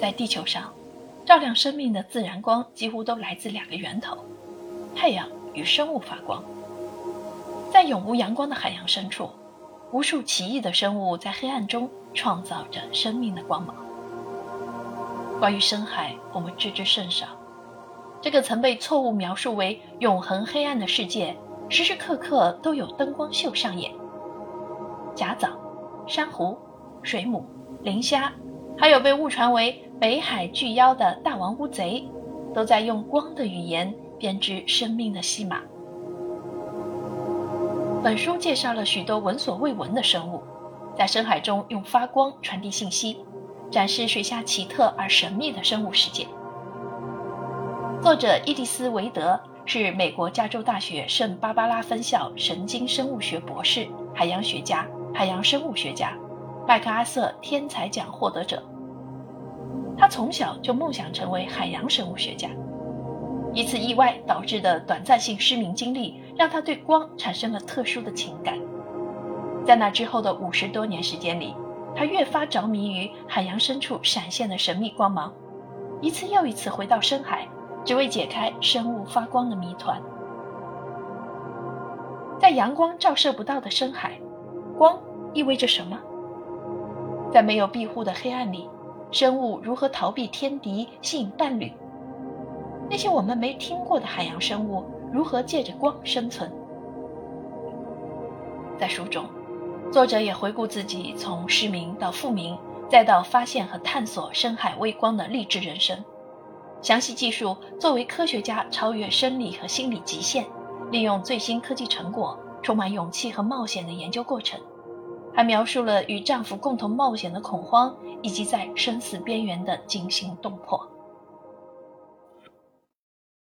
在地球上，照亮生命的自然光几乎都来自两个源头：太阳与生物发光。在永无阳光的海洋深处，无数奇异的生物在黑暗中创造着生命的光芒。关于深海，我们知之甚少。这个曾被错误描述为永恒黑暗的世界，时时刻刻都有灯光秀上演。甲藻、珊瑚、水母、磷虾，还有被误传为北海巨妖的大王乌贼，都在用光的语言编织生命的戏码。本书介绍了许多闻所未闻的生物，在深海中用发光传递信息，展示水下奇特而神秘的生物世界。作者伊迪丝·维德是美国加州大学圣芭芭拉分校神经生物学博士、海洋学家、海洋生物学家，麦克阿瑟天才奖获得者。他从小就梦想成为海洋生物学家。一次意外导致的短暂性失明经历，让他对光产生了特殊的情感。在那之后的五十多年时间里，他越发着迷于海洋深处闪现的神秘光芒，一次又一次回到深海。只为解开生物发光的谜团。在阳光照射不到的深海，光意味着什么？在没有庇护的黑暗里，生物如何逃避天敌，吸引伴侣？那些我们没听过的海洋生物如何借着光生存？在书中，作者也回顾自己从失明到复明，再到发现和探索深海微光的励志人生。详细记述作为科学家超越生理和心理极限，利用最新科技成果，充满勇气和冒险的研究过程，还描述了与丈夫共同冒险的恐慌，以及在生死边缘的惊心动魄。